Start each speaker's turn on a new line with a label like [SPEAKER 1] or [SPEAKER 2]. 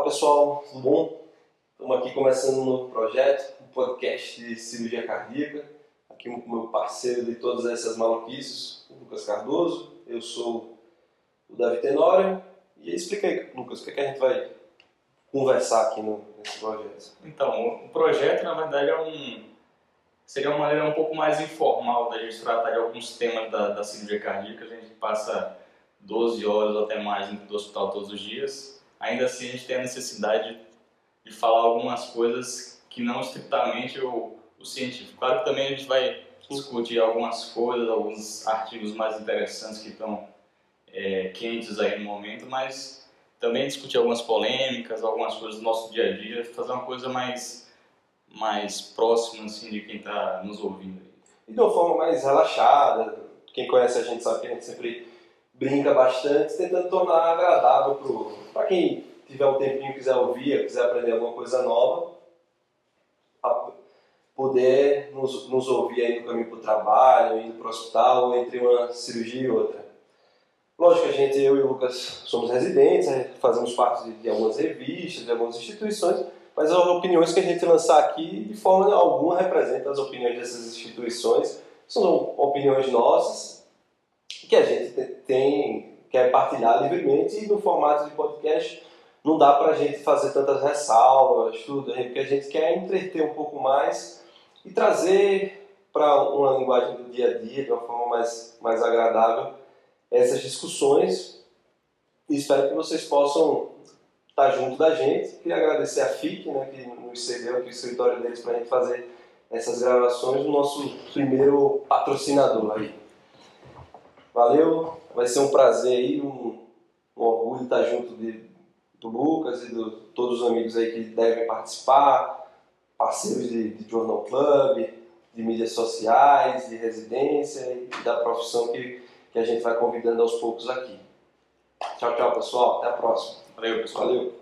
[SPEAKER 1] Fala pessoal, tudo bom? Estamos aqui começando um novo projeto, um podcast de cirurgia cardíaca. Aqui com o meu parceiro de todas essas maluquices, o Lucas Cardoso. Eu sou o Davi Tenório. E explica aí, Lucas, o que, é que a gente vai conversar aqui no, nesse projeto?
[SPEAKER 2] Então, o projeto na verdade é um. Seria uma maneira um pouco mais informal da gente tratar de alguns temas da, da cirurgia cardíaca. A gente passa 12 horas até mais dentro do hospital todos os dias. Ainda assim, a gente tem a necessidade de falar algumas coisas que não estritamente o, o científico. Claro que também a gente vai discutir algumas coisas, alguns artigos mais interessantes que estão é, quentes aí no momento, mas também discutir algumas polêmicas, algumas coisas do nosso dia a dia, fazer uma coisa mais, mais próxima assim, de quem está nos ouvindo.
[SPEAKER 1] E de uma forma mais relaxada, quem conhece a gente sabe que a gente sempre brinca bastante, tentando tornar agradável para quem tiver um tempinho, quiser ouvir, quiser aprender alguma coisa nova, poder nos, nos ouvir aí no caminho para o trabalho, indo para o hospital, entre uma cirurgia e outra. Lógico que a gente, eu e o Lucas, somos residentes, né, fazemos parte de, de algumas revistas, de algumas instituições, mas as opiniões que a gente lançar aqui, de forma alguma, representam as opiniões dessas instituições. São opiniões nossas, que a gente tem, quer partilhar livremente e no formato de podcast não dá para a gente fazer tantas ressalvas, tudo, porque a gente quer entreter um pouco mais e trazer para uma linguagem do dia a dia, de uma forma mais, mais agradável, essas discussões. E espero que vocês possam estar junto da gente. Queria agradecer a FIC, né, que nos cedeu aqui o escritório deles para a gente fazer essas gravações, o nosso primeiro patrocinador aí. Valeu, vai ser um prazer aí, um, um orgulho estar junto de, do Lucas e de todos os amigos aí que devem participar, parceiros de, de Journal Club, de mídias sociais, de residência e da profissão que, que a gente vai convidando aos poucos aqui. Tchau, tchau, pessoal. Até a próxima.
[SPEAKER 2] Valeu, pessoal.
[SPEAKER 1] Valeu.